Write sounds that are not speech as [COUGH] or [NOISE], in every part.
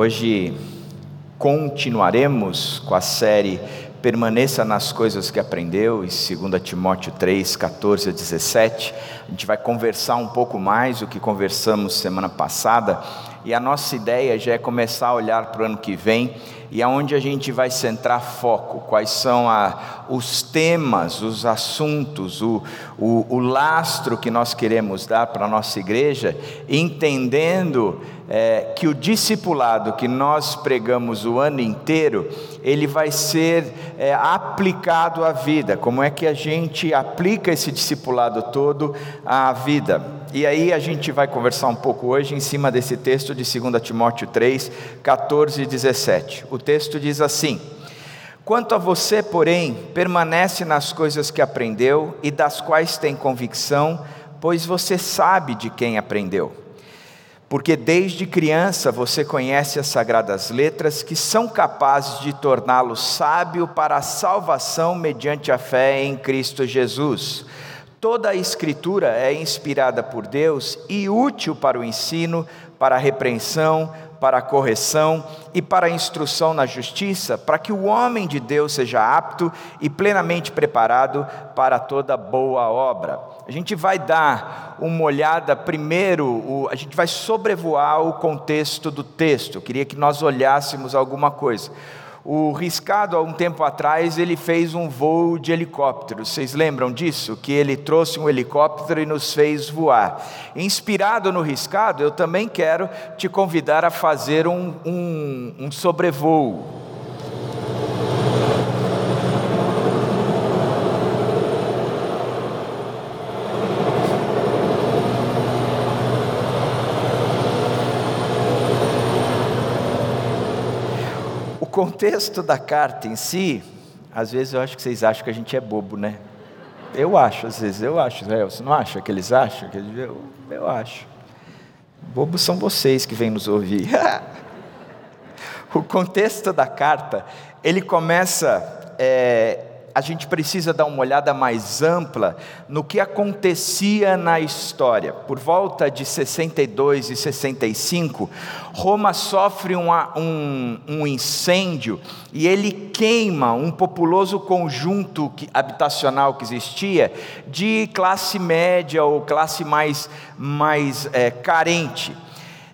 Hoje continuaremos com a série Permaneça nas coisas que aprendeu, em 2 Timóteo 3, 14 a 17. A gente vai conversar um pouco mais do que conversamos semana passada, e a nossa ideia já é começar a olhar para o ano que vem e aonde a gente vai centrar foco, quais são a, os temas, os assuntos, o, o, o lastro que nós queremos dar para a nossa igreja, entendendo é, que o discipulado que nós pregamos o ano inteiro, ele vai ser é, aplicado à vida. Como é que a gente aplica esse discipulado todo à vida? E aí a gente vai conversar um pouco hoje em cima desse texto de 2 Timóteo 3, 14 e 17. O texto diz assim: Quanto a você, porém, permanece nas coisas que aprendeu e das quais tem convicção, pois você sabe de quem aprendeu porque desde criança você conhece as sagradas letras que são capazes de torná-lo sábio para a salvação mediante a fé em Cristo Jesus. Toda a Escritura é inspirada por Deus e útil para o ensino, para a repreensão, para a correção e para a instrução na justiça, para que o homem de Deus seja apto e plenamente preparado para toda boa obra. A gente vai dar uma olhada primeiro, a gente vai sobrevoar o contexto do texto. Eu queria que nós olhássemos alguma coisa. O Riscado, há um tempo atrás, ele fez um voo de helicóptero. Vocês lembram disso? Que ele trouxe um helicóptero e nos fez voar. Inspirado no Riscado, eu também quero te convidar a fazer um, um, um sobrevoo contexto da carta em si, às vezes eu acho que vocês acham que a gente é bobo, né? Eu acho, às vezes, eu acho. Né? Você não acha que eles acham? Eu, eu acho. Bobos são vocês que vêm nos ouvir. [LAUGHS] o contexto da carta, ele começa é, a gente precisa dar uma olhada mais ampla no que acontecia na história. Por volta de 62 e 65, Roma sofre um, um, um incêndio e ele queima um populoso conjunto habitacional que existia de classe média ou classe mais, mais é, carente.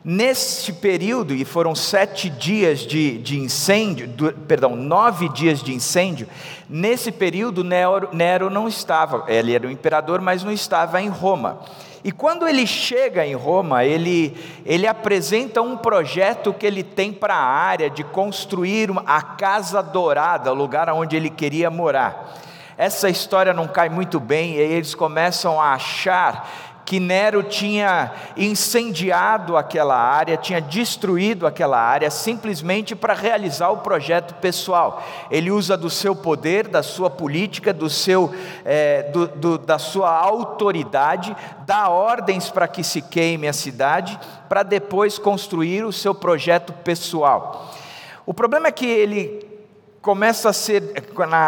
Neste período, e foram sete dias de, de incêndio, do, perdão, nove dias de incêndio, nesse período Nero, Nero não estava, ele era o imperador, mas não estava em Roma. E quando ele chega em Roma, ele, ele apresenta um projeto que ele tem para a área de construir a Casa Dourada, o lugar onde ele queria morar. Essa história não cai muito bem, e eles começam a achar que Nero tinha incendiado aquela área, tinha destruído aquela área simplesmente para realizar o projeto pessoal. Ele usa do seu poder, da sua política, do seu, é, do, do, da sua autoridade, dá ordens para que se queime a cidade, para depois construir o seu projeto pessoal. O problema é que ele começa a ser,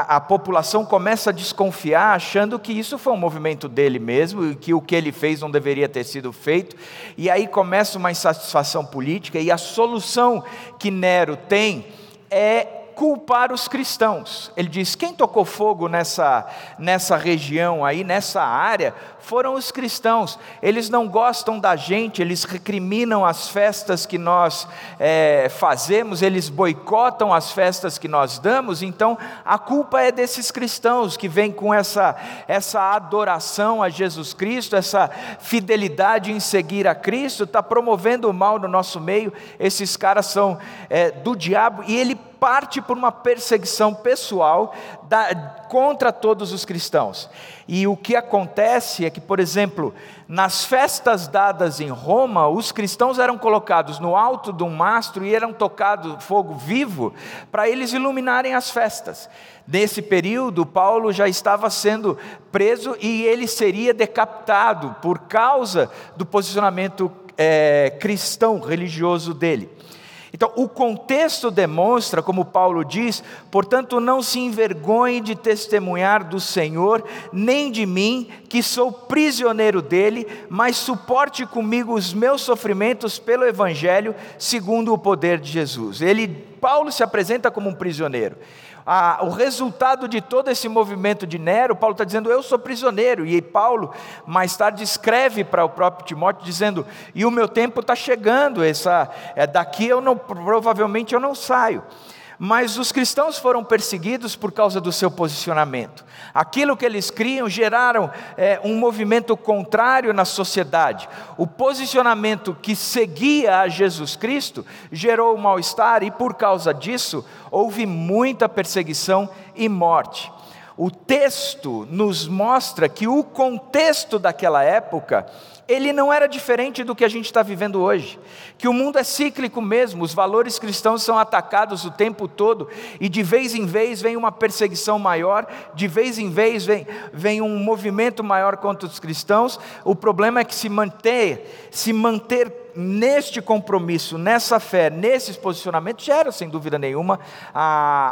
a, população começa a desconfiar, achando que isso foi um movimento dele mesmo, e que o que ele fez não deveria ter sido feito, e aí começa uma insatisfação política, e a solução que Nero tem é culpar os cristãos. Ele diz: quem tocou fogo nessa, nessa região aí, nessa área, foram os cristãos. Eles não gostam da gente, eles recriminam as festas que nós é, fazemos, eles boicotam as festas que nós damos. Então a culpa é desses cristãos que vêm com essa, essa adoração a Jesus Cristo, essa fidelidade em seguir a Cristo, está promovendo o mal no nosso meio. Esses caras são é, do diabo e ele parte por uma perseguição pessoal da, contra todos os cristãos. E o que acontece é que, por exemplo, nas festas dadas em Roma, os cristãos eram colocados no alto de um mastro e eram tocado fogo vivo para eles iluminarem as festas. Nesse período, Paulo já estava sendo preso e ele seria decapitado por causa do posicionamento é, cristão, religioso dele. Então, o contexto demonstra, como Paulo diz, portanto, não se envergonhe de testemunhar do Senhor, nem de mim, que sou prisioneiro dele, mas suporte comigo os meus sofrimentos pelo Evangelho, segundo o poder de Jesus. Ele, Paulo se apresenta como um prisioneiro a, o resultado de todo esse movimento de Nero, Paulo está dizendo, eu sou prisioneiro. E Paulo, mais tarde, escreve para o próprio Timóteo, dizendo, e o meu tempo está chegando, essa, é, daqui eu não, provavelmente eu não saio. Mas os cristãos foram perseguidos por causa do seu posicionamento. Aquilo que eles criam geraram é, um movimento contrário na sociedade. O posicionamento que seguia a Jesus Cristo gerou mal-estar e, por causa disso, houve muita perseguição e morte. O texto nos mostra que o contexto daquela época ele não era diferente do que a gente está vivendo hoje. Que o mundo é cíclico mesmo, os valores cristãos são atacados o tempo todo, e de vez em vez vem uma perseguição maior, de vez em vez vem, vem um movimento maior contra os cristãos. O problema é que se manter, se manter neste compromisso, nessa fé, nesses posicionamentos, gera, sem dúvida nenhuma,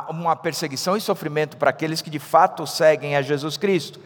uma perseguição e sofrimento para aqueles que de fato seguem a Jesus Cristo.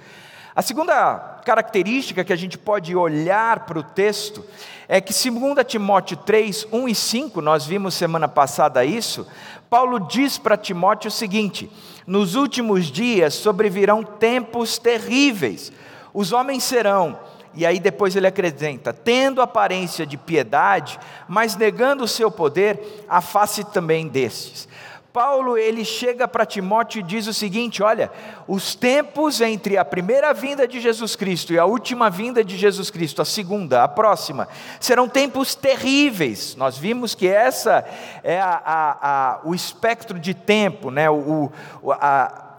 A segunda característica que a gente pode olhar para o texto é que, segundo Timóteo 3, 1 e 5, nós vimos semana passada isso, Paulo diz para Timóteo o seguinte: nos últimos dias sobrevirão tempos terríveis, os homens serão, e aí depois ele acrescenta, tendo aparência de piedade, mas negando o seu poder, afaste também destes. Paulo ele chega para Timóteo e diz o seguinte: olha, os tempos entre a primeira vinda de Jesus Cristo e a última vinda de Jesus Cristo, a segunda, a próxima, serão tempos terríveis. Nós vimos que essa é a, a, a, o espectro de tempo, né? o, o,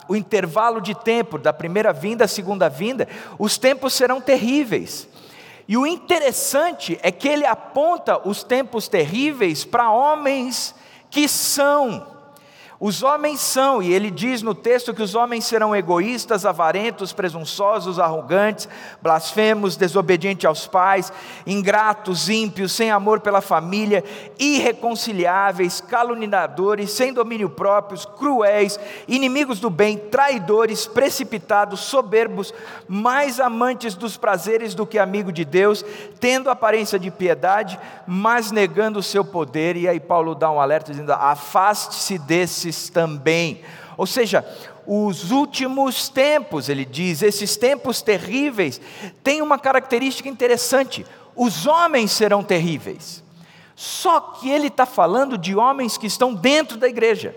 o intervalo de tempo da primeira vinda à segunda vinda, os tempos serão terríveis. E o interessante é que ele aponta os tempos terríveis para homens que são os homens são, e ele diz no texto que os homens serão egoístas, avarentos, presunçosos, arrogantes, blasfemos, desobedientes aos pais, ingratos, ímpios, sem amor pela família, irreconciliáveis, caluniadores, sem domínio próprios, cruéis, inimigos do bem, traidores, precipitados, soberbos, mais amantes dos prazeres do que amigo de Deus, tendo aparência de piedade, mas negando o seu poder. E aí Paulo dá um alerta dizendo: afaste-se desse esses também. Ou seja, os últimos tempos, ele diz, esses tempos terríveis, têm uma característica interessante: os homens serão terríveis. Só que ele está falando de homens que estão dentro da igreja.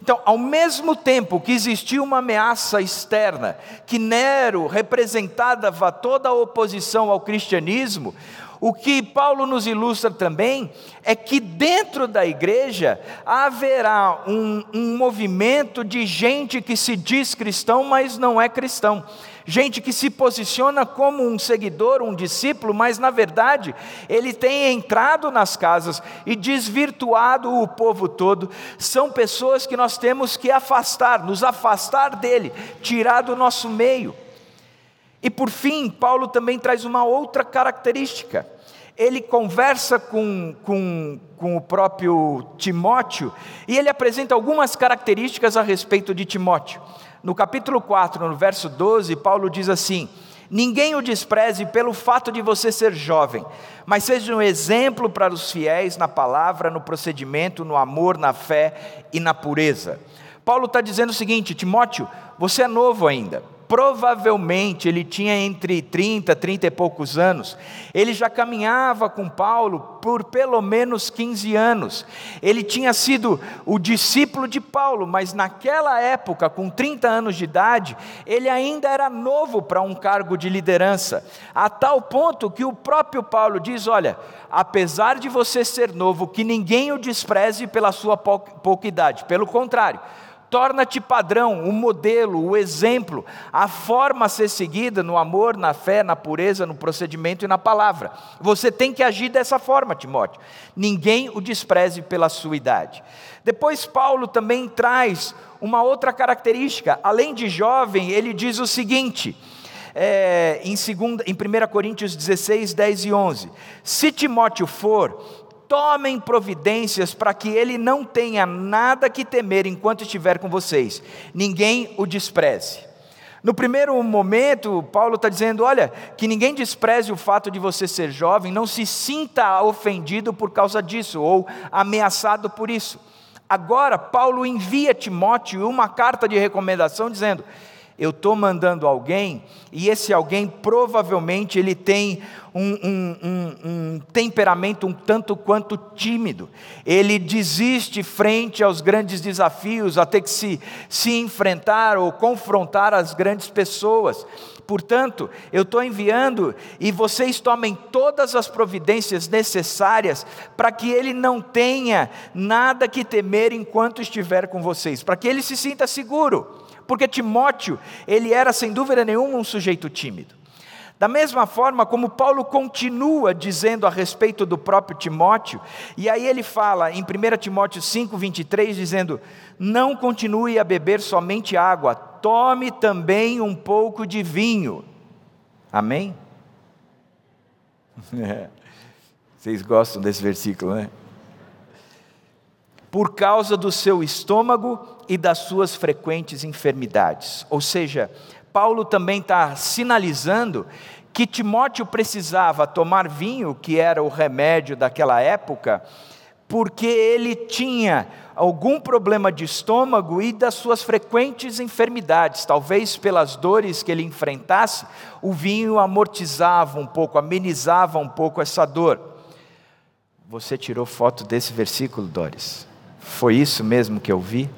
Então, ao mesmo tempo que existia uma ameaça externa, que Nero representava toda a oposição ao cristianismo, o que Paulo nos ilustra também é que dentro da igreja haverá um, um movimento de gente que se diz cristão, mas não é cristão gente que se posiciona como um seguidor, um discípulo, mas na verdade ele tem entrado nas casas e desvirtuado o povo todo. São pessoas que nós temos que afastar, nos afastar dele, tirar do nosso meio. E por fim, Paulo também traz uma outra característica. Ele conversa com, com, com o próprio Timóteo e ele apresenta algumas características a respeito de Timóteo. No capítulo 4, no verso 12, Paulo diz assim: Ninguém o despreze pelo fato de você ser jovem, mas seja um exemplo para os fiéis na palavra, no procedimento, no amor, na fé e na pureza. Paulo está dizendo o seguinte: Timóteo, você é novo ainda, Provavelmente ele tinha entre 30, 30 e poucos anos. Ele já caminhava com Paulo por pelo menos 15 anos. Ele tinha sido o discípulo de Paulo, mas naquela época, com 30 anos de idade, ele ainda era novo para um cargo de liderança. A tal ponto que o próprio Paulo diz: Olha, apesar de você ser novo, que ninguém o despreze pela sua pouca idade. Pelo contrário torna-te padrão, o modelo, o exemplo, a forma a ser seguida no amor, na fé, na pureza, no procedimento e na palavra. Você tem que agir dessa forma, Timóteo. Ninguém o despreze pela sua idade. Depois, Paulo também traz uma outra característica. Além de jovem, ele diz o seguinte. É, em, segunda, em 1 Coríntios 16, 10 e 11: Se Timóteo for, tomem providências para que ele não tenha nada que temer enquanto estiver com vocês, ninguém o despreze. No primeiro momento, Paulo está dizendo: olha, que ninguém despreze o fato de você ser jovem, não se sinta ofendido por causa disso ou ameaçado por isso. Agora, Paulo envia Timóteo uma carta de recomendação dizendo: eu estou mandando alguém, e esse alguém provavelmente ele tem um, um, um, um, temperamento um tanto quanto tímido. Ele desiste frente aos grandes desafios, a ter que se, se enfrentar ou confrontar as grandes pessoas. Portanto, eu estou enviando e vocês tomem todas as providências necessárias para que ele não tenha nada que temer enquanto estiver com vocês, para que ele se sinta seguro. Porque Timóteo, ele era sem dúvida nenhuma um sujeito tímido. Da mesma forma como Paulo continua dizendo a respeito do próprio Timóteo, e aí ele fala em 1 Timóteo 5, 23, dizendo: Não continue a beber somente água, tome também um pouco de vinho. Amém? [LAUGHS] Vocês gostam desse versículo, né? Por causa do seu estômago e das suas frequentes enfermidades. Ou seja, Paulo também está sinalizando que Timóteo precisava tomar vinho, que era o remédio daquela época, porque ele tinha algum problema de estômago e das suas frequentes enfermidades. Talvez pelas dores que ele enfrentasse, o vinho amortizava um pouco, amenizava um pouco essa dor. Você tirou foto desse versículo, Doris? Foi isso mesmo que eu vi?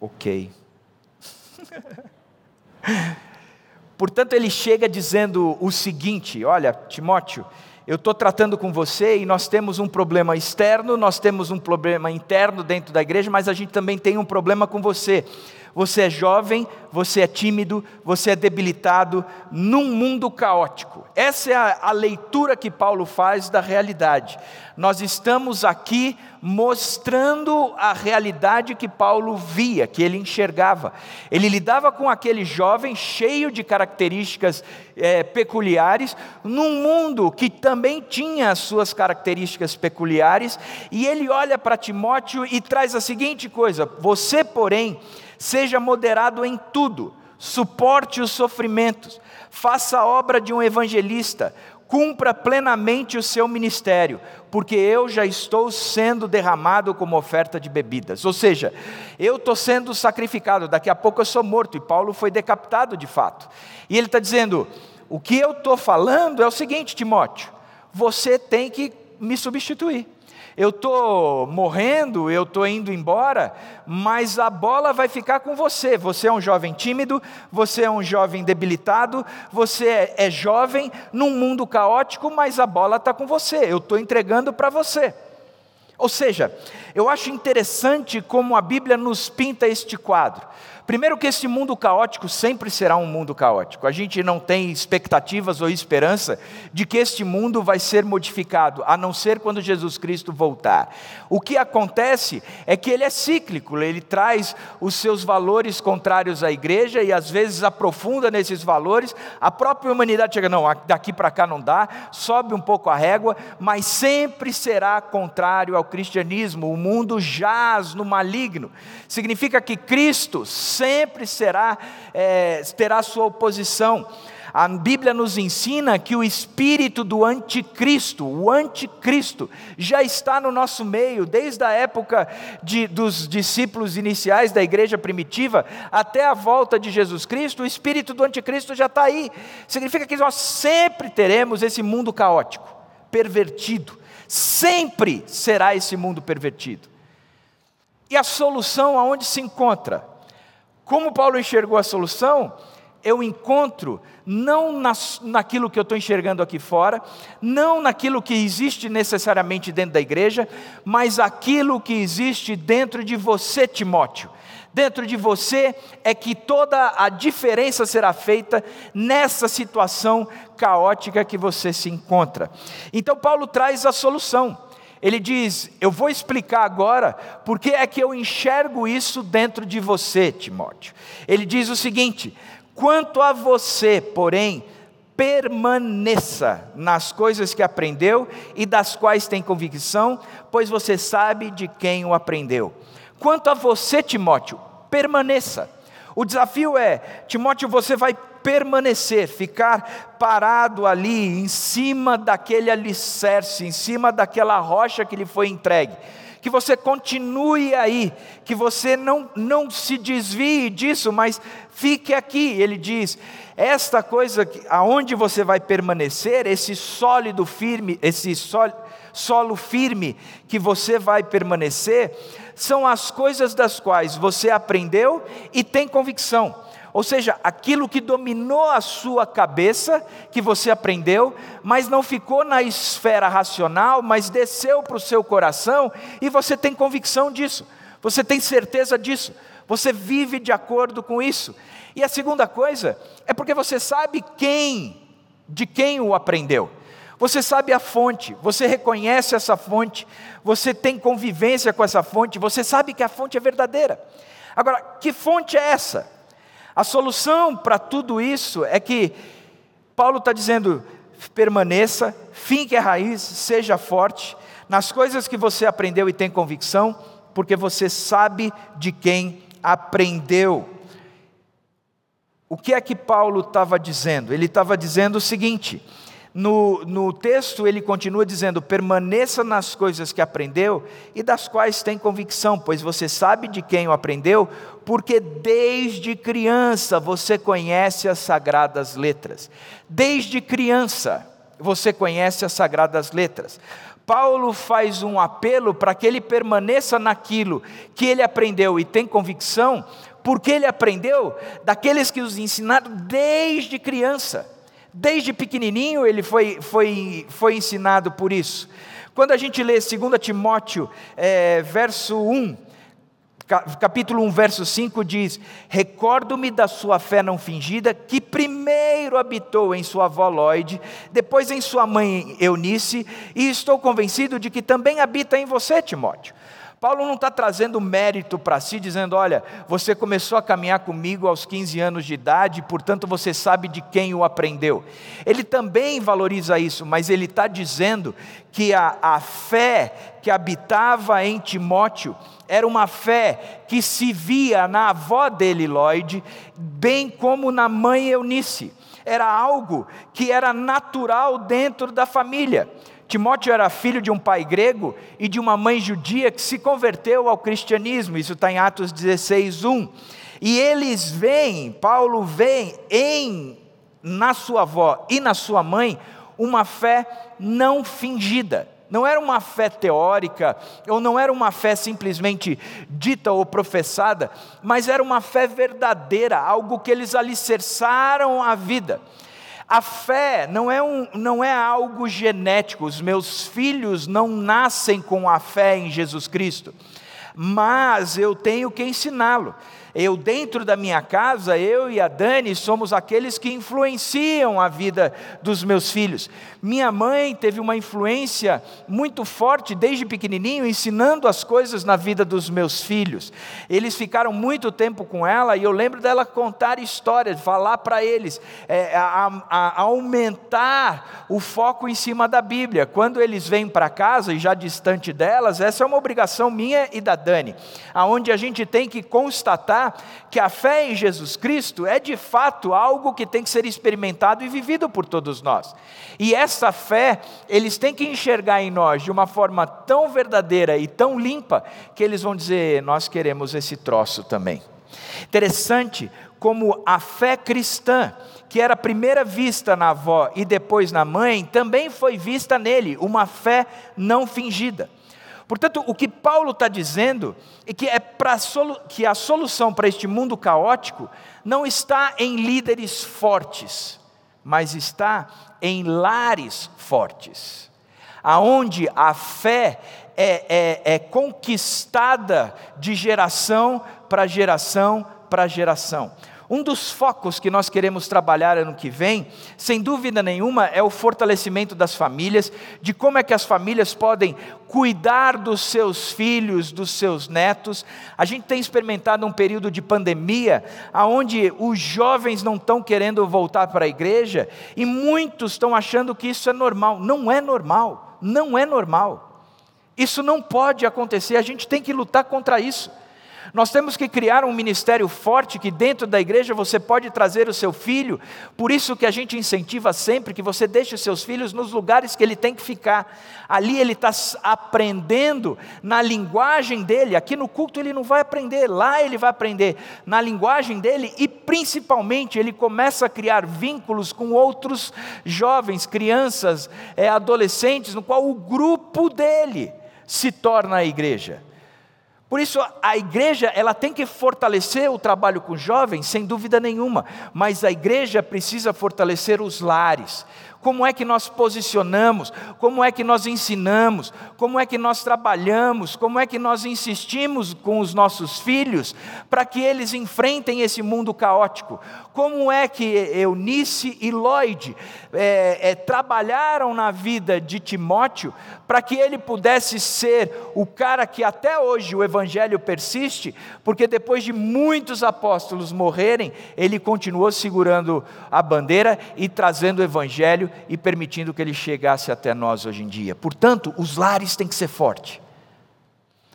Ok. [LAUGHS] Portanto, ele chega dizendo o seguinte: Olha, Timóteo, eu estou tratando com você e nós temos um problema externo, nós temos um problema interno dentro da igreja, mas a gente também tem um problema com você. Você é jovem, você é tímido, você é debilitado num mundo caótico. Essa é a, a leitura que Paulo faz da realidade. Nós estamos aqui mostrando a realidade que Paulo via, que ele enxergava. Ele lidava com aquele jovem cheio de características é, peculiares, num mundo que também tinha as suas características peculiares, e ele olha para Timóteo e traz a seguinte coisa: você, porém, seja moderado em tudo, suporte os sofrimentos, faça a obra de um evangelista, cumpra plenamente o seu ministério, porque eu já estou sendo derramado como oferta de bebidas. Ou seja, eu estou sendo sacrificado, daqui a pouco eu sou morto, e Paulo foi decapitado de fato. E ele está dizendo: o que eu estou falando é o seguinte, Timóteo, você tem que me substituir eu estou morrendo, eu estou indo embora, mas a bola vai ficar com você. Você é um jovem tímido, você é um jovem debilitado, você é, é jovem num mundo caótico, mas a bola está com você. Eu estou entregando para você. Ou seja, eu acho interessante como a Bíblia nos pinta este quadro. Primeiro, que esse mundo caótico sempre será um mundo caótico. A gente não tem expectativas ou esperança de que este mundo vai ser modificado, a não ser quando Jesus Cristo voltar. O que acontece é que ele é cíclico, ele traz os seus valores contrários à igreja e às vezes aprofunda nesses valores. A própria humanidade chega, não, daqui para cá não dá, sobe um pouco a régua, mas sempre será contrário ao cristianismo. O mundo jaz no maligno. Significa que Cristo sempre será, é, terá sua oposição. A Bíblia nos ensina que o espírito do anticristo, o anticristo, já está no nosso meio, desde a época de, dos discípulos iniciais da igreja primitiva até a volta de Jesus Cristo, o espírito do anticristo já está aí. Significa que nós sempre teremos esse mundo caótico, pervertido, sempre será esse mundo pervertido. E a solução aonde se encontra? Como Paulo enxergou a solução? Eu encontro não nas, naquilo que eu estou enxergando aqui fora, não naquilo que existe necessariamente dentro da igreja, mas aquilo que existe dentro de você, Timóteo. Dentro de você é que toda a diferença será feita nessa situação caótica que você se encontra. Então, Paulo traz a solução. Ele diz: Eu vou explicar agora porque é que eu enxergo isso dentro de você, Timóteo. Ele diz o seguinte: Quanto a você, porém, permaneça nas coisas que aprendeu e das quais tem convicção, pois você sabe de quem o aprendeu. Quanto a você, Timóteo, permaneça. O desafio é, Timóteo, você vai permanecer, ficar parado ali, em cima daquele alicerce, em cima daquela rocha que lhe foi entregue. Que você continue aí, que você não, não se desvie disso, mas fique aqui. Ele diz: esta coisa aonde você vai permanecer, esse sólido firme, esse solo, solo firme que você vai permanecer, são as coisas das quais você aprendeu e tem convicção. Ou seja, aquilo que dominou a sua cabeça, que você aprendeu, mas não ficou na esfera racional, mas desceu para o seu coração e você tem convicção disso, você tem certeza disso, você vive de acordo com isso. E a segunda coisa é porque você sabe quem, de quem o aprendeu. Você sabe a fonte, você reconhece essa fonte, você tem convivência com essa fonte, você sabe que a fonte é verdadeira. Agora, que fonte é essa? A solução para tudo isso é que Paulo está dizendo: permaneça, finque a raiz, seja forte, nas coisas que você aprendeu e tem convicção, porque você sabe de quem aprendeu. O que é que Paulo estava dizendo? Ele estava dizendo o seguinte: no, no texto ele continua dizendo: permaneça nas coisas que aprendeu e das quais tem convicção, pois você sabe de quem o aprendeu, porque desde criança você conhece as sagradas letras. Desde criança você conhece as sagradas letras. Paulo faz um apelo para que ele permaneça naquilo que ele aprendeu e tem convicção, porque ele aprendeu daqueles que os ensinaram desde criança. Desde pequenininho ele foi, foi, foi ensinado por isso. Quando a gente lê 2 Timóteo, é, verso 1, capítulo 1, verso 5 diz: Recordo-me da sua fé não fingida, que primeiro habitou em sua avó Lloyd, depois em sua mãe Eunice, e estou convencido de que também habita em você, Timóteo. Paulo não está trazendo mérito para si, dizendo: olha, você começou a caminhar comigo aos 15 anos de idade, portanto você sabe de quem o aprendeu. Ele também valoriza isso, mas ele está dizendo que a, a fé que habitava em Timóteo era uma fé que se via na avó dele, Lloyd, bem como na mãe Eunice. Era algo que era natural dentro da família. Timóteo era filho de um pai grego e de uma mãe judia que se converteu ao cristianismo, isso está em Atos 16, 1. E eles veem, Paulo vê em, na sua avó e na sua mãe, uma fé não fingida. Não era uma fé teórica, ou não era uma fé simplesmente dita ou professada, mas era uma fé verdadeira, algo que eles alicerçaram a vida. A fé não é, um, não é algo genético, os meus filhos não nascem com a fé em Jesus Cristo, mas eu tenho que ensiná-lo. Eu, dentro da minha casa, eu e a Dani somos aqueles que influenciam a vida dos meus filhos. Minha mãe teve uma influência muito forte desde pequenininho, ensinando as coisas na vida dos meus filhos. Eles ficaram muito tempo com ela e eu lembro dela contar histórias, falar para eles, é, a, a, aumentar o foco em cima da Bíblia. Quando eles vêm para casa e já distante delas, essa é uma obrigação minha e da Dani, aonde a gente tem que constatar que a fé em Jesus Cristo é de fato algo que tem que ser experimentado e vivido por todos nós. E essa fé, eles têm que enxergar em nós de uma forma tão verdadeira e tão limpa, que eles vão dizer: Nós queremos esse troço também. Interessante como a fé cristã, que era primeira vista na avó e depois na mãe, também foi vista nele, uma fé não fingida. Portanto, o que Paulo está dizendo é que, é que a solução para este mundo caótico não está em líderes fortes, mas está em lares fortes, aonde a fé é, é, é conquistada de geração para geração para geração. Um dos focos que nós queremos trabalhar ano que vem, sem dúvida nenhuma, é o fortalecimento das famílias, de como é que as famílias podem cuidar dos seus filhos, dos seus netos. A gente tem experimentado um período de pandemia, onde os jovens não estão querendo voltar para a igreja e muitos estão achando que isso é normal. Não é normal, não é normal. Isso não pode acontecer, a gente tem que lutar contra isso. Nós temos que criar um ministério forte que dentro da igreja você pode trazer o seu filho. Por isso que a gente incentiva sempre que você deixe seus filhos nos lugares que ele tem que ficar. Ali ele está aprendendo na linguagem dele. Aqui no culto ele não vai aprender, lá ele vai aprender na linguagem dele e principalmente ele começa a criar vínculos com outros jovens, crianças, é, adolescentes, no qual o grupo dele se torna a igreja. Por isso a igreja, ela tem que fortalecer o trabalho com jovens, sem dúvida nenhuma, mas a igreja precisa fortalecer os lares como é que nós posicionamos, como é que nós ensinamos, como é que nós trabalhamos, como é que nós insistimos com os nossos filhos para que eles enfrentem esse mundo caótico. Como é que Eunice e Lloyd é, é, trabalharam na vida de Timóteo para que ele pudesse ser o cara que até hoje o Evangelho persiste, porque depois de muitos apóstolos morrerem, ele continuou segurando a bandeira e trazendo o Evangelho e permitindo que ele chegasse até nós hoje em dia. Portanto, os lares têm que ser fortes.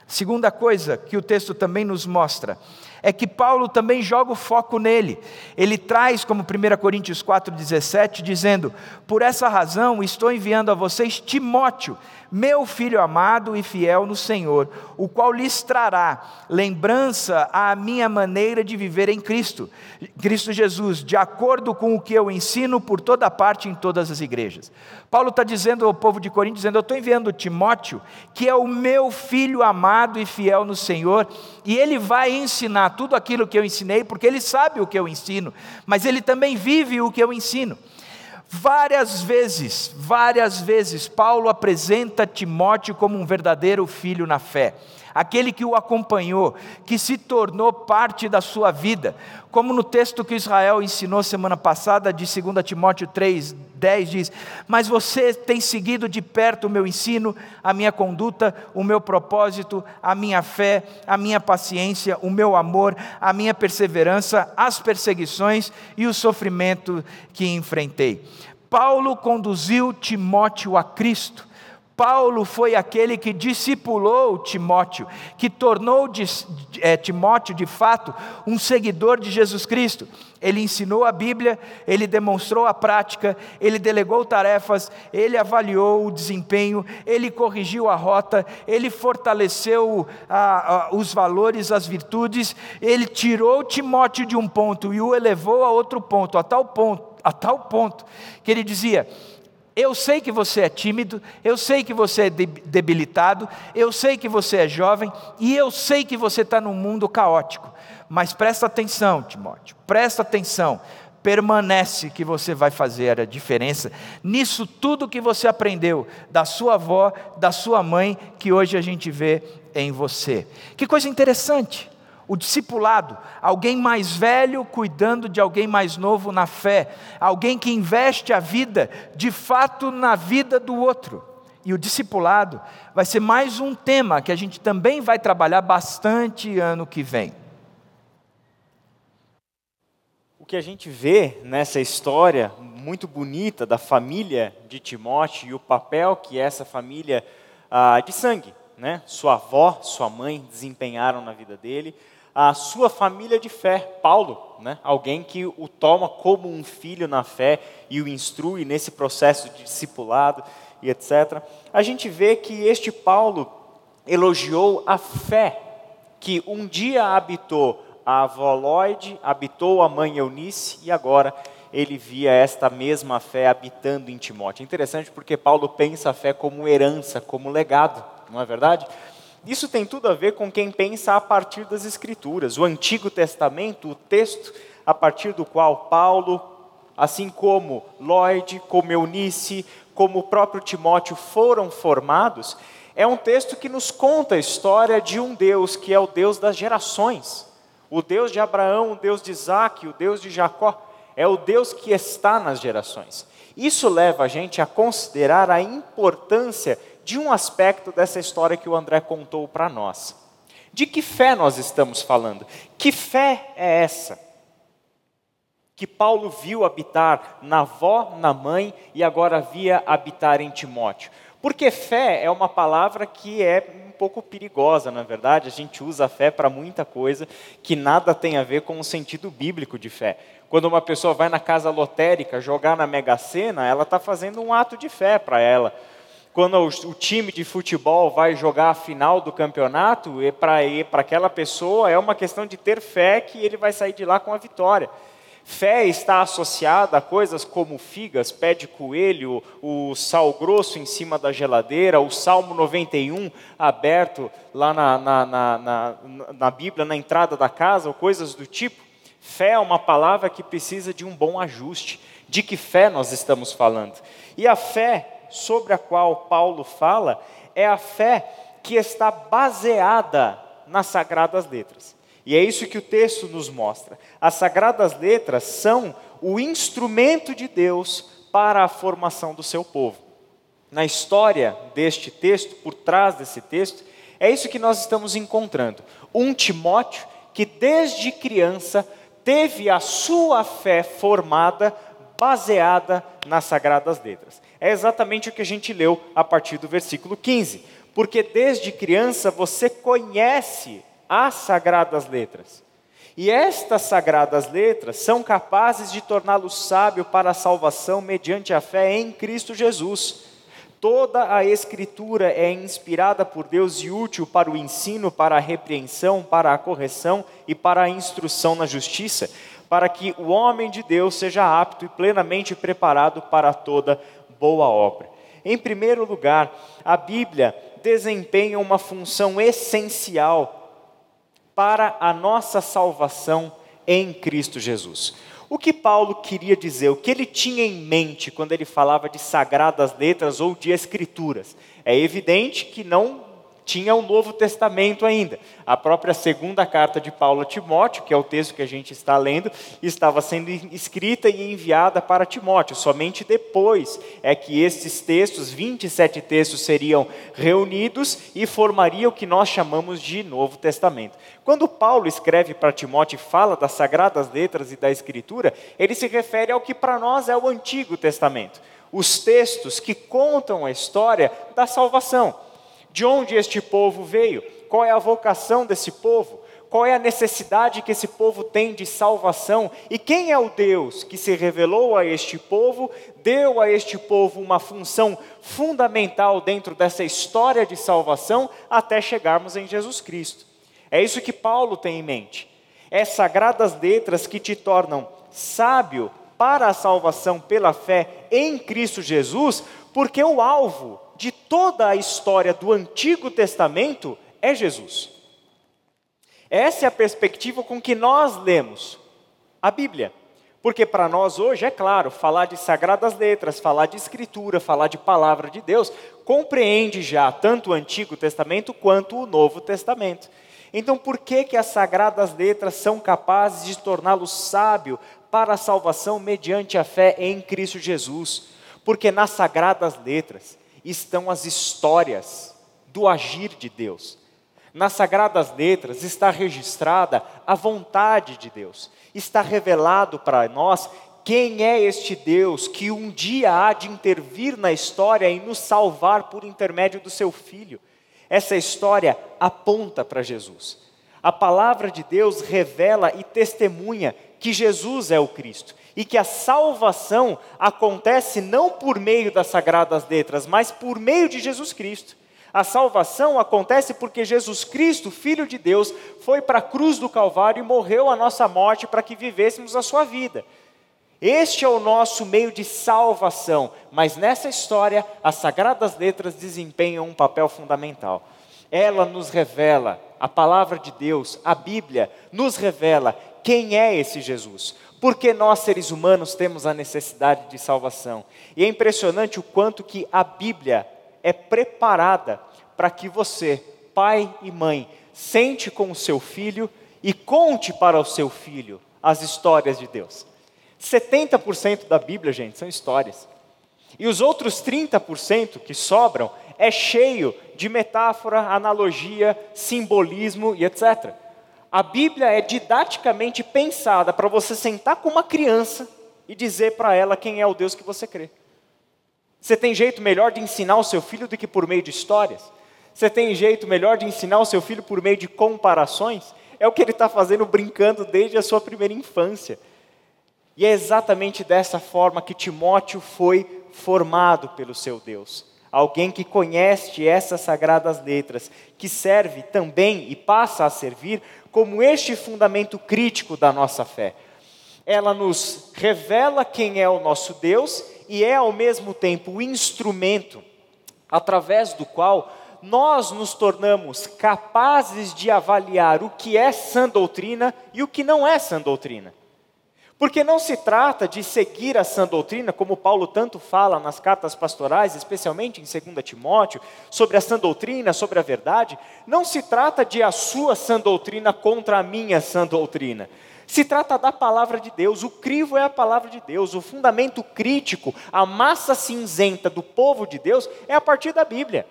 Segunda coisa que o texto também nos mostra é que Paulo também joga o foco nele. Ele traz, como 1 Coríntios 4,17, dizendo: Por essa razão estou enviando a vocês Timóteo meu filho amado e fiel no Senhor, o qual lhes trará lembrança à minha maneira de viver em Cristo, Cristo Jesus, de acordo com o que eu ensino por toda parte em todas as igrejas. Paulo está dizendo ao povo de Corinto, dizendo, eu estou enviando Timóteo, que é o meu filho amado e fiel no Senhor, e ele vai ensinar tudo aquilo que eu ensinei, porque ele sabe o que eu ensino, mas ele também vive o que eu ensino. Várias vezes, várias vezes, Paulo apresenta Timóteo como um verdadeiro filho na fé, aquele que o acompanhou, que se tornou parte da sua vida, como no texto que Israel ensinou semana passada, de 2 Timóteo 3, 10, diz: Mas você tem seguido de perto o meu ensino, a minha conduta, o meu propósito, a minha fé, a minha paciência, o meu amor, a minha perseverança, as perseguições e o sofrimento que enfrentei. Paulo conduziu Timóteo a Cristo. Paulo foi aquele que discipulou Timóteo, que tornou de, é, Timóteo de fato um seguidor de Jesus Cristo. Ele ensinou a Bíblia, ele demonstrou a prática, ele delegou tarefas, ele avaliou o desempenho, ele corrigiu a rota, ele fortaleceu a, a, os valores, as virtudes, ele tirou Timóteo de um ponto e o elevou a outro ponto, a tal ponto, a tal ponto que ele dizia: eu sei que você é tímido, eu sei que você é debilitado, eu sei que você é jovem e eu sei que você está num mundo caótico. Mas presta atenção, Timóteo, presta atenção. Permanece que você vai fazer a diferença nisso tudo que você aprendeu da sua avó, da sua mãe, que hoje a gente vê em você. Que coisa interessante o discipulado, alguém mais velho cuidando de alguém mais novo na fé, alguém que investe a vida de fato na vida do outro. E o discipulado vai ser mais um tema que a gente também vai trabalhar bastante ano que vem. O que a gente vê nessa história muito bonita da família de Timóteo e o papel que essa família ah, de sangue, né, sua avó, sua mãe desempenharam na vida dele, a sua família de fé, Paulo, né? alguém que o toma como um filho na fé e o instrui nesse processo de discipulado e etc. A gente vê que este Paulo elogiou a fé que um dia habitou a avó Lloyd, habitou a mãe Eunice e agora ele via esta mesma fé habitando em Timóteo. Interessante porque Paulo pensa a fé como herança, como legado, não é verdade? Isso tem tudo a ver com quem pensa a partir das Escrituras. O Antigo Testamento, o texto a partir do qual Paulo, assim como Lloyd, como Eunice, como o próprio Timóteo foram formados, é um texto que nos conta a história de um Deus que é o Deus das gerações. O Deus de Abraão, o Deus de Isaac, o Deus de Jacó, é o Deus que está nas gerações. Isso leva a gente a considerar a importância de um aspecto dessa história que o André contou para nós. De que fé nós estamos falando? Que fé é essa? Que Paulo viu habitar na avó, na mãe e agora via habitar em Timóteo. Porque fé é uma palavra que é um pouco perigosa, na verdade. A gente usa fé para muita coisa que nada tem a ver com o sentido bíblico de fé. Quando uma pessoa vai na casa lotérica jogar na Mega Sena, ela está fazendo um ato de fé para ela quando o, time de futebol vai jogar a final do campeonato, e para aquela pessoa é uma questão de ter fé que ele vai sair de lá com a vitória. Fé está associada a coisas como figas, pé de coelho, o sal grosso em cima da geladeira, o Salmo 91 aberto lá na, na, na, na, na Bíblia, na entrada da casa, ou coisas do tipo. Fé é uma palavra que precisa de um bom ajuste. De que fé nós estamos falando? E a fé sobre a qual Paulo fala é a fé que está baseada nas sagradas letras. E é isso que o texto nos mostra. As sagradas letras são o instrumento de Deus para a formação do seu povo. Na história deste texto, por trás desse texto, é isso que nós estamos encontrando. Um Timóteo que desde criança teve a sua fé formada baseada nas sagradas letras. É exatamente o que a gente leu a partir do versículo 15. Porque desde criança você conhece as sagradas letras. E estas sagradas letras são capazes de torná-lo sábio para a salvação mediante a fé em Cristo Jesus. Toda a Escritura é inspirada por Deus e útil para o ensino, para a repreensão, para a correção e para a instrução na justiça, para que o homem de Deus seja apto e plenamente preparado para toda boa obra. Em primeiro lugar, a Bíblia desempenha uma função essencial para a nossa salvação em Cristo Jesus. O que Paulo queria dizer, o que ele tinha em mente quando ele falava de sagradas letras ou de escrituras? É evidente que não tinha o Novo Testamento ainda. A própria segunda carta de Paulo a Timóteo, que é o texto que a gente está lendo, estava sendo escrita e enviada para Timóteo. Somente depois é que esses textos, 27 textos, seriam reunidos e formariam o que nós chamamos de Novo Testamento. Quando Paulo escreve para Timóteo e fala das sagradas letras e da Escritura, ele se refere ao que para nós é o Antigo Testamento. Os textos que contam a história da salvação de onde este povo veio, qual é a vocação desse povo, qual é a necessidade que esse povo tem de salvação e quem é o Deus que se revelou a este povo, deu a este povo uma função fundamental dentro dessa história de salvação até chegarmos em Jesus Cristo. É isso que Paulo tem em mente. É sagradas letras que te tornam sábio para a salvação pela fé em Cristo Jesus, porque o alvo de toda a história do Antigo Testamento é Jesus. Essa é a perspectiva com que nós lemos a Bíblia. Porque para nós hoje, é claro, falar de sagradas letras, falar de escritura, falar de palavra de Deus, compreende já tanto o Antigo Testamento quanto o Novo Testamento. Então, por que, que as sagradas letras são capazes de torná-lo sábio para a salvação mediante a fé em Cristo Jesus? Porque nas sagradas letras estão as histórias do agir de Deus. Nas sagradas letras está registrada a vontade de Deus. Está revelado para nós quem é este Deus que um dia há de intervir na história e nos salvar por intermédio do seu filho. Essa história aponta para Jesus. A palavra de Deus revela e testemunha que Jesus é o Cristo e que a salvação acontece não por meio das sagradas letras, mas por meio de Jesus Cristo. A salvação acontece porque Jesus Cristo, Filho de Deus, foi para a cruz do Calvário e morreu a nossa morte para que vivêssemos a sua vida. Este é o nosso meio de salvação, mas nessa história as sagradas letras desempenham um papel fundamental. Ela nos revela, a palavra de Deus, a Bíblia, nos revela quem é esse Jesus. Porque nós seres humanos temos a necessidade de salvação. E é impressionante o quanto que a Bíblia é preparada para que você, pai e mãe, sente com o seu filho e conte para o seu filho as histórias de Deus. 70% da Bíblia, gente, são histórias. E os outros 30% que sobram é cheio de metáfora, analogia, simbolismo e etc. A Bíblia é didaticamente pensada para você sentar com uma criança e dizer para ela quem é o Deus que você crê. Você tem jeito melhor de ensinar o seu filho do que por meio de histórias? Você tem jeito melhor de ensinar o seu filho por meio de comparações? É o que ele está fazendo brincando desde a sua primeira infância. E é exatamente dessa forma que Timóteo foi formado pelo seu Deus. Alguém que conhece essas sagradas letras, que serve também e passa a servir como este fundamento crítico da nossa fé. Ela nos revela quem é o nosso Deus e é ao mesmo tempo o instrumento através do qual nós nos tornamos capazes de avaliar o que é sã doutrina e o que não é sã doutrina. Porque não se trata de seguir a sã doutrina, como Paulo tanto fala nas cartas pastorais, especialmente em 2 Timóteo, sobre a sã doutrina, sobre a verdade. Não se trata de a sua sã doutrina contra a minha sã doutrina. Se trata da palavra de Deus, o crivo é a palavra de Deus, o fundamento crítico, a massa cinzenta do povo de Deus é a partir da Bíblia.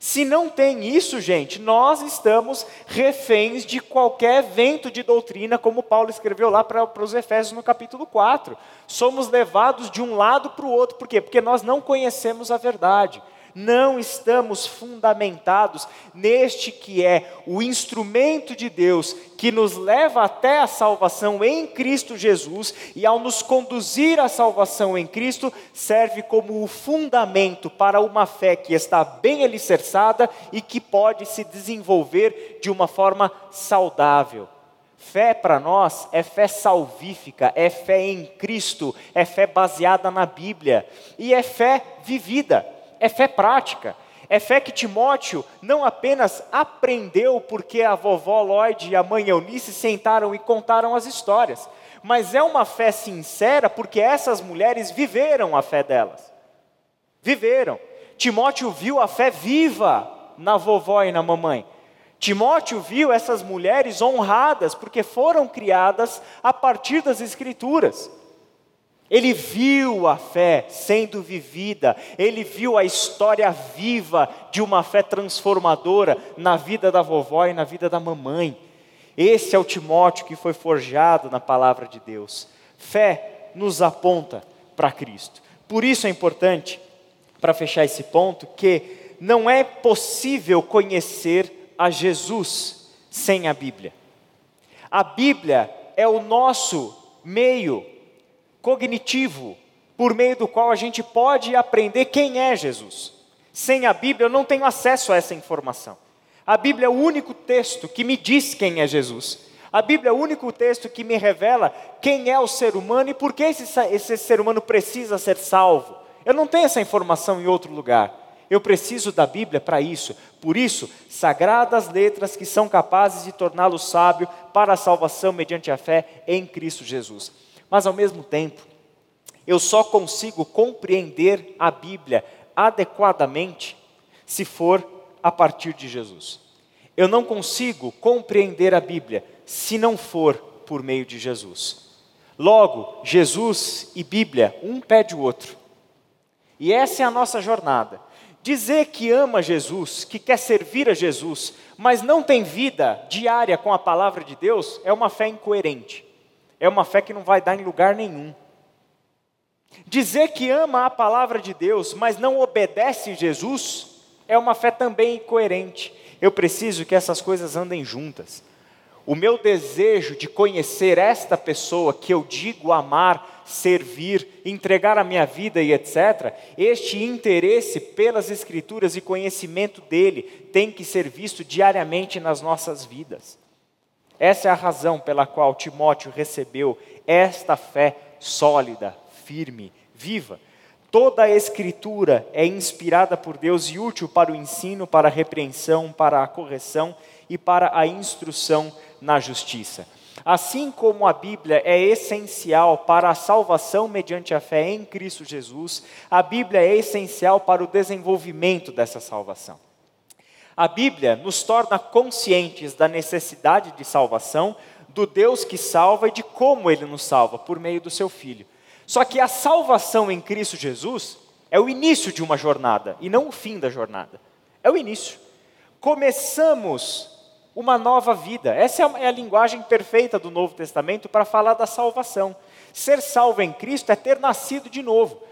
Se não tem isso, gente, nós estamos reféns de qualquer vento de doutrina, como Paulo escreveu lá para, os Efésios no capítulo 4. Somos levados de um lado para o outro, por quê? Porque nós não conhecemos a verdade não estamos fundamentados neste que é o instrumento de Deus que nos leva até a salvação em Cristo Jesus e, ao nos conduzir à salvação em Cristo, serve como o fundamento para uma fé que está bem alicerçada e que pode se desenvolver de uma forma saudável. Fé para nós é fé salvífica, é fé em Cristo, é fé baseada na Bíblia e é fé vivida é fé prática. É fé que Timóteo não apenas aprendeu porque a vovó Lloyd e a mãe Eunice sentaram e contaram as histórias, mas é uma fé sincera porque essas mulheres viveram a fé delas. Viveram. Timóteo viu a fé viva na vovó e na mamãe. Timóteo viu essas mulheres honradas porque foram criadas a partir das Escrituras. Ele viu a fé sendo vivida, ele viu a história viva de uma fé transformadora na vida da vovó e na vida da mamãe. Esse é o Timóteo que foi forjado na palavra de Deus. Fé nos aponta para Cristo. Por isso é importante, para fechar esse ponto, que não é possível conhecer a Jesus sem a Bíblia. A Bíblia é o nosso meio cognitivo por meio do qual a gente pode aprender quem é Jesus. Sem a Bíblia eu não tenho acesso a essa informação. A Bíblia é o único texto que me diz quem é Jesus. A Bíblia é o único texto que me revela quem é o ser humano e por que esse, esse ser humano precisa ser salvo. Eu não tenho essa informação em outro lugar. Eu preciso da Bíblia para isso. Por isso, sagradas letras que são capazes de torná-lo sábio para a salvação mediante a fé em Cristo Jesus. Mas ao mesmo tempo, eu só consigo compreender a Bíblia adequadamente se for a partir de Jesus. Eu não consigo compreender a Bíblia se não for por meio de Jesus. Logo, Jesus e Bíblia, um pede o outro. E essa é a nossa jornada. Dizer que ama Jesus, que quer servir a Jesus, mas não tem vida diária com a palavra de Deus, é uma fé incoerente é uma fé que não vai dar em lugar nenhum. Dizer que ama a palavra de Deus, mas não obedece Jesus, é uma fé também incoerente. Eu preciso que essas coisas andem juntas. O meu desejo de conhecer esta pessoa que eu digo amar, servir, entregar a minha vida e etc., este interesse pelas Escrituras e conhecimento dele tem que ser visto diariamente nas nossas vidas. Essa é a razão pela qual Timóteo recebeu esta fé sólida, firme, viva. Toda a Escritura é inspirada por Deus e útil para o ensino, para a repreensão, para a correção e para a instrução na justiça. Assim como a Bíblia é essencial para a salvação mediante a fé em Cristo Jesus, a Bíblia é essencial para o desenvolvimento dessa salvação. A Bíblia nos torna conscientes da necessidade de salvação, do Deus que salva e de como ele nos salva, por meio do seu Filho. Só que a salvação em Cristo Jesus é o início de uma jornada e não o fim da jornada. É o início. Começamos uma nova vida. Essa é a linguagem perfeita do Novo Testamento para falar da salvação. Ser salvo em Cristo é ter nascido de novo.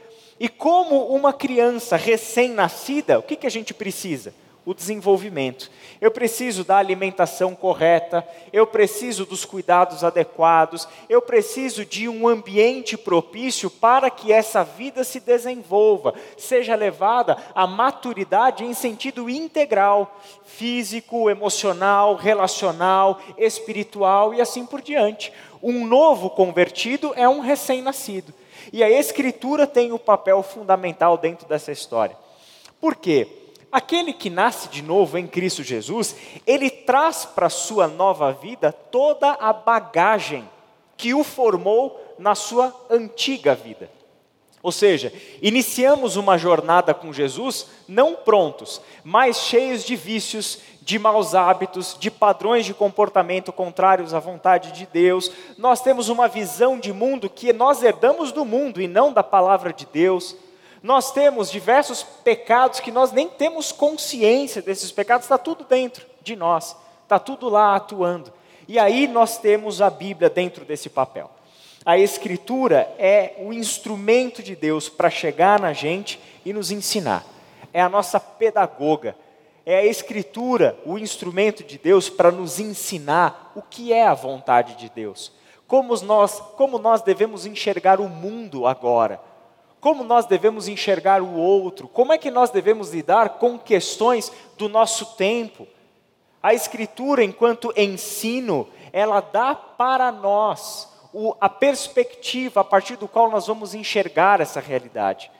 E como uma criança recém-nascida, o que, que a gente precisa? O desenvolvimento. Eu preciso da alimentação correta, eu preciso dos cuidados adequados, eu preciso de um ambiente propício para que essa vida se desenvolva, seja levada à maturidade em sentido integral, físico, emocional, relacional, espiritual e assim por diante. Um novo convertido é um recém-nascido. E a Escritura tem o um papel fundamental dentro dessa história. Por quê? Aquele que nasce de novo em Cristo Jesus, ele traz para a sua nova vida toda a bagagem que o formou na sua antiga vida. Ou seja, iniciamos uma jornada com Jesus não prontos, mas cheios de vícios, de maus hábitos, de padrões de comportamento contrários à vontade de Deus. Nós temos uma visão de mundo que nós herdamos do mundo e não da palavra de Deus. Nós temos diversos pecados que nós nem temos consciência desses pecados, está tudo dentro de nós, está tudo lá atuando. E aí nós temos a Bíblia dentro desse papel. A Escritura é o instrumento de Deus para chegar na gente e nos ensinar. É a nossa pedagoga. É a Escritura o instrumento de Deus para nos ensinar o que é a vontade de Deus. Como nós, como nós devemos enxergar o mundo agora como nós devemos enxergar o outro, como é que nós devemos lidar com questões do nosso tempo. A Escritura, enquanto ensino, ela dá para nós o, a perspectiva a partir do qual nós vamos enxergar essa realidade.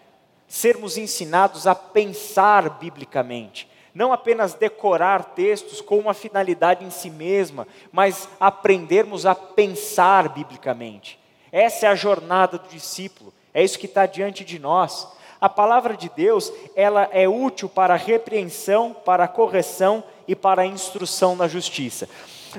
Sermos ensinados a pensar biblicamente, não apenas decorar textos com uma finalidade em si mesma, mas aprendermos a pensar biblicamente. Essa é a jornada do discípulo. É isso que está diante de nós. A palavra de Deus, ela é útil para a repreensão, para a correção e para a instrução na justiça.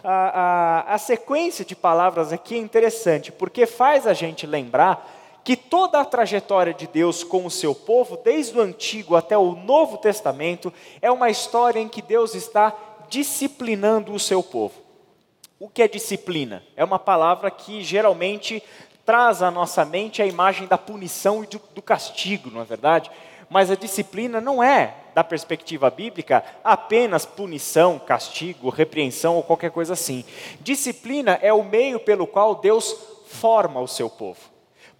A, a, a sequência de palavras aqui é interessante, porque faz a gente lembrar que toda a trajetória de Deus com o seu povo, desde o Antigo até o Novo Testamento, é uma história em que Deus está disciplinando o seu povo. O que é disciplina? É uma palavra que geralmente traz à nossa mente a imagem da punição e do, castigo, não é verdade? Mas a disciplina não é, da perspectiva bíblica, apenas punição, castigo, repreensão ou qualquer coisa assim. Disciplina é o meio pelo qual Deus forma o seu povo.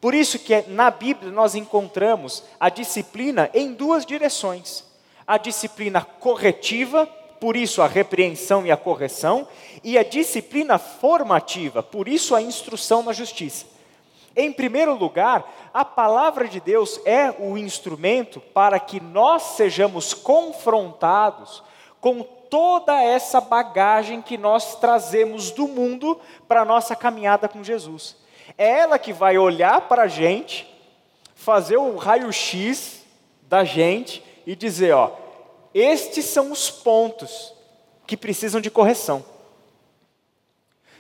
Por isso que na Bíblia nós encontramos a disciplina em duas direções. A disciplina corretiva, por isso a repreensão e a correção, e a disciplina formativa, por isso a instrução na justiça. Em primeiro lugar, a palavra de Deus é o instrumento para que nós sejamos confrontados com toda essa bagagem que nós trazemos do mundo para a nossa caminhada com Jesus. É ela que vai olhar para a gente, fazer o raio-x da gente e dizer: ó, estes são os pontos que precisam de correção.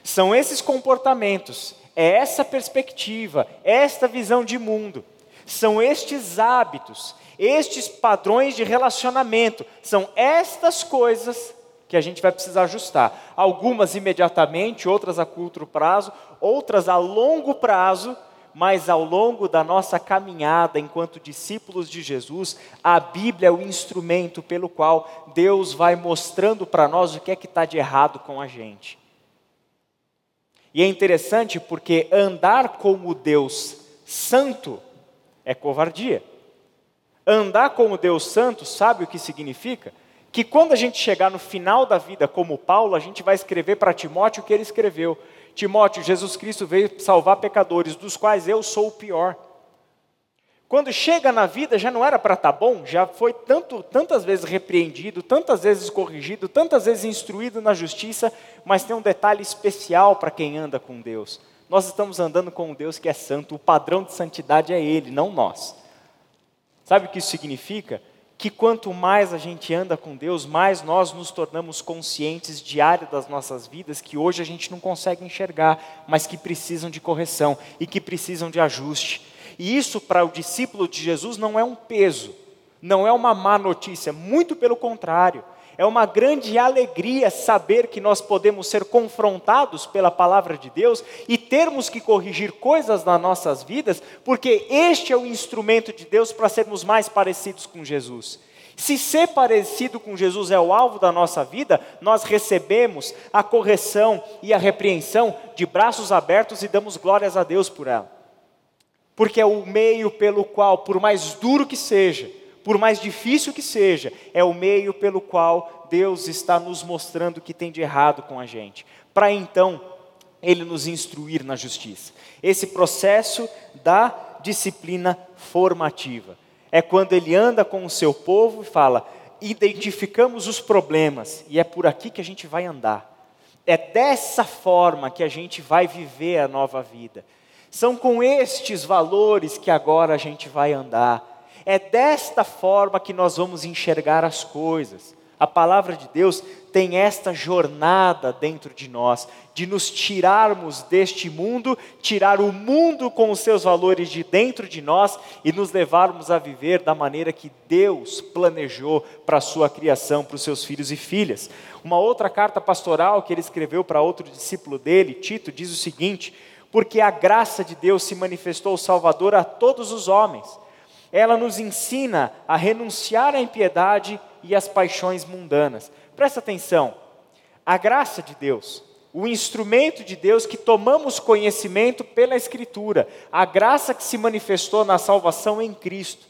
São esses comportamentos, é essa perspectiva, esta visão de mundo, são estes hábitos, estes padrões de relacionamento, são estas coisas que a gente vai precisar ajustar. Algumas imediatamente, outras a curto prazo, outras a longo prazo, mas ao longo da nossa caminhada enquanto discípulos de Jesus, a Bíblia é o instrumento pelo qual Deus vai mostrando para nós o que é que está de errado com a gente. E é interessante porque andar como Deus santo é covardia. Andar como Deus santo, sabe o que significa? Que quando a gente chegar no final da vida, como Paulo, a gente vai escrever para Timóteo o que ele escreveu. Timóteo, Jesus Cristo veio salvar pecadores, dos quais eu sou o pior. Quando chega na vida já não era para estar tá bom, já foi tanto, tantas vezes repreendido, tantas vezes corrigido, tantas vezes instruído na justiça, mas tem um detalhe especial para quem anda com Deus. Nós estamos andando com um Deus que é santo, o padrão de santidade é Ele, não nós. Sabe o que isso significa? que quanto mais a gente anda com Deus, mais nós nos tornamos conscientes áreas das nossas vidas que hoje a gente não consegue enxergar, mas que precisam de correção e que precisam de ajuste. E isso para o discípulo de Jesus não é um peso, não é uma má notícia, muito pelo contrário. É uma grande alegria saber que nós podemos ser confrontados pela palavra de Deus e termos que corrigir coisas nas nossas vidas, porque este é o instrumento de Deus para sermos mais parecidos com Jesus. Se ser parecido com Jesus é o alvo da nossa vida, nós recebemos a correção e a repreensão de braços abertos e damos glórias a Deus por ela. Porque é o meio pelo qual, por mais duro que seja, por mais difícil que seja, é o meio pelo qual Deus está nos mostrando o que tem de errado com a gente, para então Ele nos instruir na justiça. Esse processo da disciplina formativa é quando Ele anda com o seu povo e fala: identificamos os problemas e é por aqui que a gente vai andar. É dessa forma que a gente vai viver a nova vida. São com estes valores que agora a gente vai andar. É desta forma que nós vamos enxergar as coisas. A palavra de Deus tem esta jornada dentro de nós, de nos tirarmos deste mundo, tirar o mundo com os seus valores de dentro de nós e nos levarmos a viver da maneira que Deus planejou para a sua criação, para os seus filhos e filhas. Uma outra carta pastoral que ele escreveu para outro discípulo dele, Tito, diz o seguinte: Porque a graça de Deus se manifestou Salvador a todos os homens. Ela nos ensina a renunciar à impiedade e às paixões mundanas. Presta atenção, a graça de Deus, o instrumento de Deus que tomamos conhecimento pela Escritura, a graça que se manifestou na salvação em Cristo,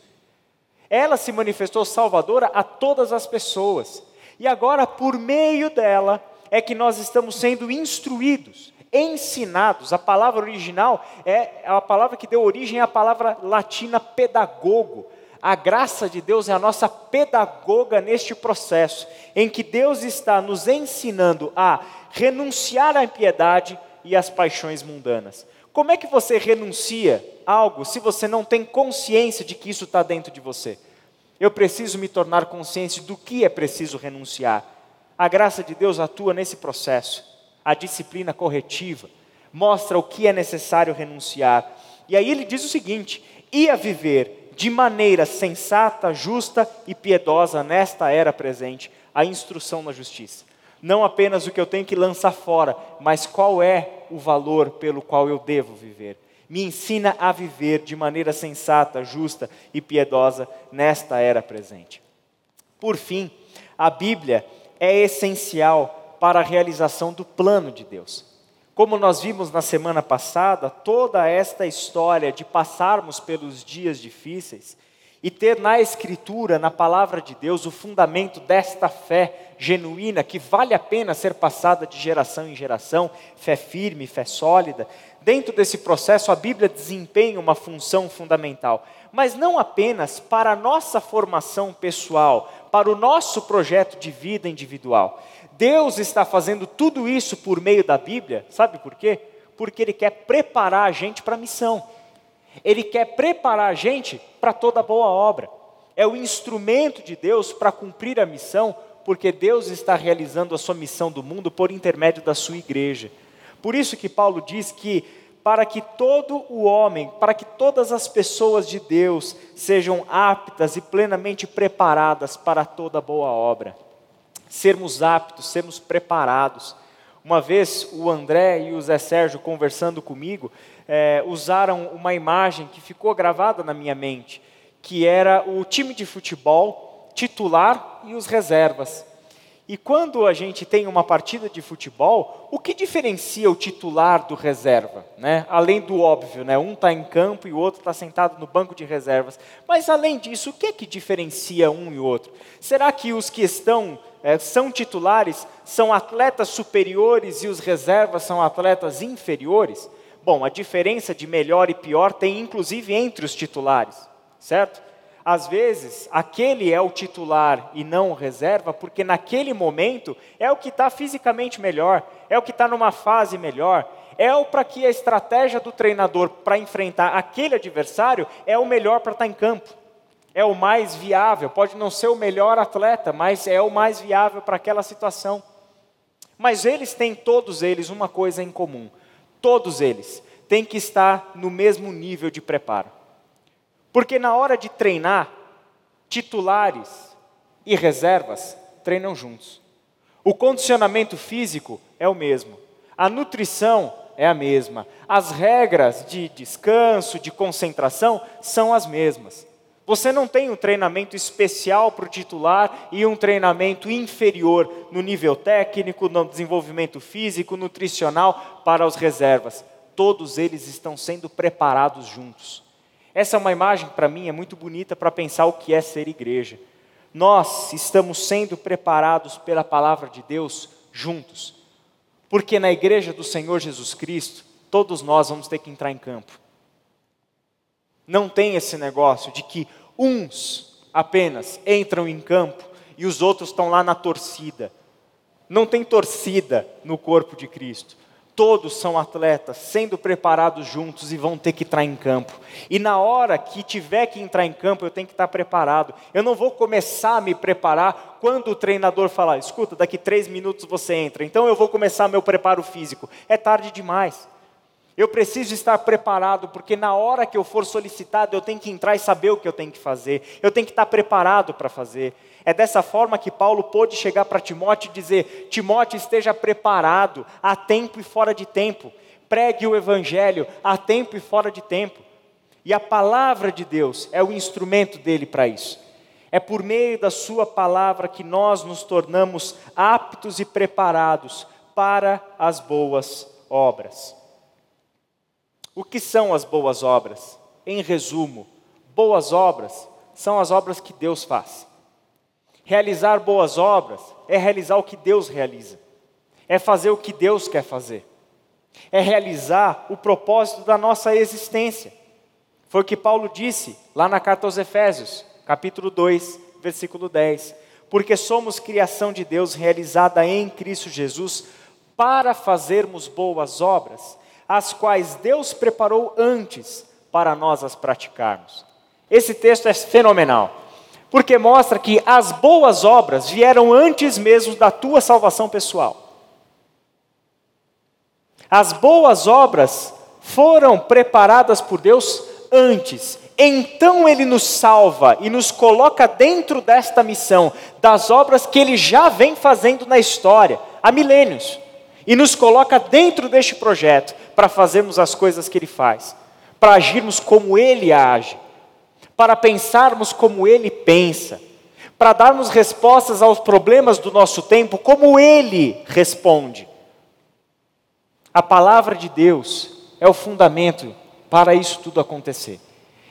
ela se manifestou salvadora a todas as pessoas, e agora, por meio dela, é que nós estamos sendo instruídos ensinados. A palavra original é a palavra que deu origem à palavra latina pedagogo. A graça de Deus é a nossa pedagoga neste processo, em que Deus está nos ensinando a renunciar à impiedade e às paixões mundanas. Como é que você renuncia algo se você não tem consciência de que isso está dentro de você? Eu preciso me tornar consciente do que é preciso renunciar. A graça de Deus atua nesse processo a disciplina corretiva, mostra o que é necessário renunciar. E aí ele diz o seguinte: e a viver de maneira sensata, justa e piedosa nesta era presente, a instrução na justiça. Não apenas o que eu tenho que lançar fora, mas qual é o valor pelo qual eu devo viver. Me ensina a viver de maneira sensata, justa e piedosa nesta era presente. Por fim, a Bíblia é essencial para a realização do plano de Deus. Como nós vimos na semana passada, toda esta história de passarmos pelos dias difíceis e ter na Escritura, na palavra de Deus, o fundamento desta fé genuína que vale a pena ser passada de geração em geração, fé firme, fé sólida. Dentro desse processo, a Bíblia desempenha uma função fundamental, mas não apenas para a nossa formação pessoal, para o nosso projeto de vida individual, Deus está fazendo tudo isso por meio da Bíblia, sabe por quê? Porque Ele quer preparar a gente para a missão, Ele quer preparar a gente para toda boa obra. É o instrumento de Deus para cumprir a missão, porque Deus está realizando a sua missão do mundo por intermédio da sua igreja. Por isso que Paulo diz que para que todo o homem, para que todas as pessoas de Deus sejam aptas e plenamente preparadas para toda boa obra sermos aptos, sermos preparados. Uma vez o André e o Zé Sérgio conversando comigo, é, usaram uma imagem que ficou gravada na minha mente, que era o time de futebol titular e os reservas. E quando a gente tem uma partida de futebol, o que diferencia o titular do reserva? Né? Além do óbvio, né? um está em campo e o outro está sentado no banco de reservas. Mas além disso, o que é que diferencia um e outro? Será que os que estão é, são titulares são atletas superiores e os reservas são atletas inferiores? Bom, a diferença de melhor e pior tem inclusive entre os titulares, certo? às vezes, aquele é o titular e não o reserva, porque naquele momento é o que está fisicamente melhor, é o que está numa fase melhor, é o para que a estratégia do treinador para enfrentar aquele adversário é o melhor para estar tá em campo. É o mais viável, pode não ser o melhor atleta, mas é o mais viável para aquela situação. Mas eles têm, todos eles, uma coisa em comum: todos eles têm que estar no mesmo nível de preparo. Porque na hora de treinar, titulares e reservas treinam juntos. O condicionamento físico é o mesmo, a nutrição é a mesma, as regras de descanso, de concentração são as mesmas. Você não tem um treinamento especial para o titular e um treinamento inferior no nível técnico, no desenvolvimento físico, nutricional para os reservas. Todos eles estão sendo preparados juntos. Essa é uma imagem para mim é muito bonita para pensar o que é ser igreja. Nós estamos sendo preparados pela palavra de Deus juntos. Porque na igreja do Senhor Jesus Cristo, todos nós vamos ter que entrar em campo. Não tem esse negócio de que uns apenas entram em campo e os outros estão lá na torcida. Não tem torcida no corpo de Cristo. Todos são atletas, sendo preparados juntos e vão ter que entrar em campo. E na hora que tiver que entrar em campo, eu tenho que estar preparado. Eu não vou começar a me preparar quando o treinador falar: escuta, daqui três minutos você entra. Então eu vou começar meu preparo físico. É tarde demais. Eu preciso estar preparado, porque na hora que eu for solicitado, eu tenho que entrar e saber o que eu tenho que fazer. Eu tenho que estar preparado para fazer. É dessa forma que Paulo pôde chegar para Timóteo e dizer: Timóteo, esteja preparado, a tempo e fora de tempo. Pregue o evangelho a tempo e fora de tempo. E a palavra de Deus é o instrumento dele para isso. É por meio da Sua palavra que nós nos tornamos aptos e preparados para as boas obras. O que são as boas obras? Em resumo, boas obras são as obras que Deus faz. Realizar boas obras é realizar o que Deus realiza, é fazer o que Deus quer fazer, é realizar o propósito da nossa existência. Foi o que Paulo disse lá na carta aos Efésios, capítulo 2, versículo 10. Porque somos criação de Deus realizada em Cristo Jesus para fazermos boas obras, as quais Deus preparou antes para nós as praticarmos. Esse texto é fenomenal, porque mostra que as boas obras vieram antes mesmo da tua salvação pessoal. As boas obras foram preparadas por Deus antes. Então Ele nos salva e nos coloca dentro desta missão, das obras que Ele já vem fazendo na história, há milênios e nos coloca dentro deste projeto para fazermos as coisas que Ele faz, para agirmos como Ele age, para pensarmos como Ele pensa, para darmos respostas aos problemas do nosso tempo como Ele responde. A palavra de Deus é o fundamento para isso tudo acontecer.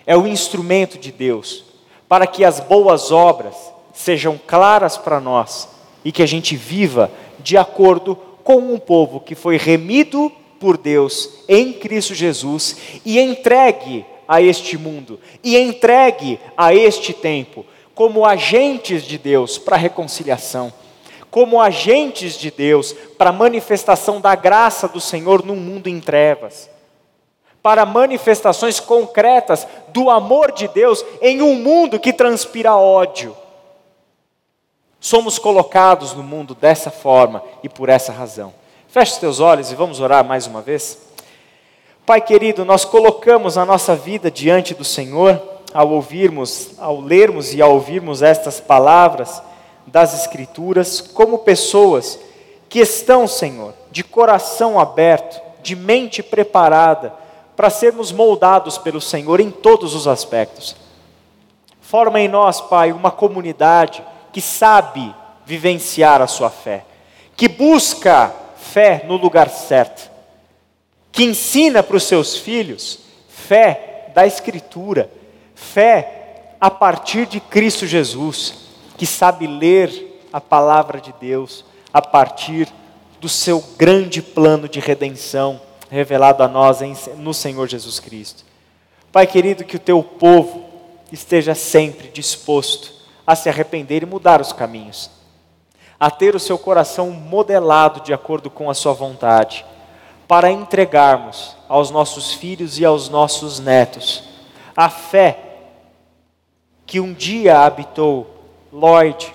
É o instrumento de Deus para que as boas obras sejam claras para nós e que a gente viva de acordo com um povo que foi remido por Deus em Cristo Jesus e entregue a este mundo e entregue a este tempo como agentes de Deus para a reconciliação, como agentes de Deus para a manifestação da graça do Senhor num mundo em trevas, para manifestações concretas do amor de Deus em um mundo que transpira ódio. Somos colocados no mundo dessa forma e por essa razão. Feche os teus olhos e vamos orar mais uma vez. Pai querido, nós colocamos a nossa vida diante do Senhor ao ouvirmos, ao lermos e ao ouvirmos estas palavras das Escrituras, como pessoas que estão, Senhor, de coração aberto, de mente preparada para sermos moldados pelo Senhor em todos os aspectos. Forma em nós, Pai, uma comunidade que sabe vivenciar a sua fé, que busca fé no lugar certo, que ensina para os seus filhos fé da Escritura, fé a partir de Cristo Jesus, que sabe ler a palavra de Deus a partir do seu grande plano de redenção revelado a nós no Senhor Jesus Cristo. Pai querido, que o teu povo esteja sempre disposto a se arrepender e mudar os caminhos, a ter o seu coração modelado de acordo com a sua vontade, para entregarmos aos nossos filhos e aos nossos netos a fé que um dia habitou Lloyd,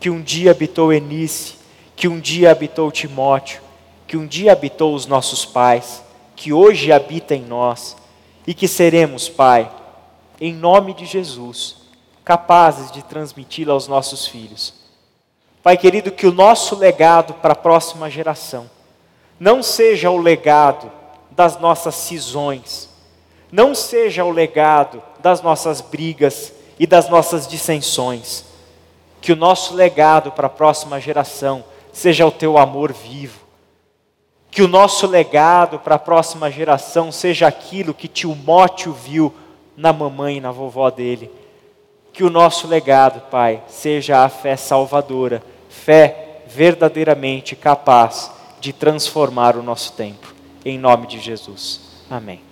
que um dia habitou Enice, que um dia habitou Timóteo, que um dia habitou os nossos pais, que hoje habita em nós e que seremos, Pai, em nome de Jesus, capazes de transmiti-la aos nossos filhos. Pai querido, que o nosso legado para a próxima geração não seja o legado das nossas cisões, não seja o legado das nossas brigas e das nossas dissensões. Que o nosso legado para a próxima geração seja o teu amor vivo. Que o nosso legado para a próxima geração seja aquilo que Timóteo viu na mamãe e na vovó dele. Que o nosso legado, Pai, seja a fé salvadora, fé verdadeiramente capaz de transformar o nosso tempo. Em nome de Jesus. Amém.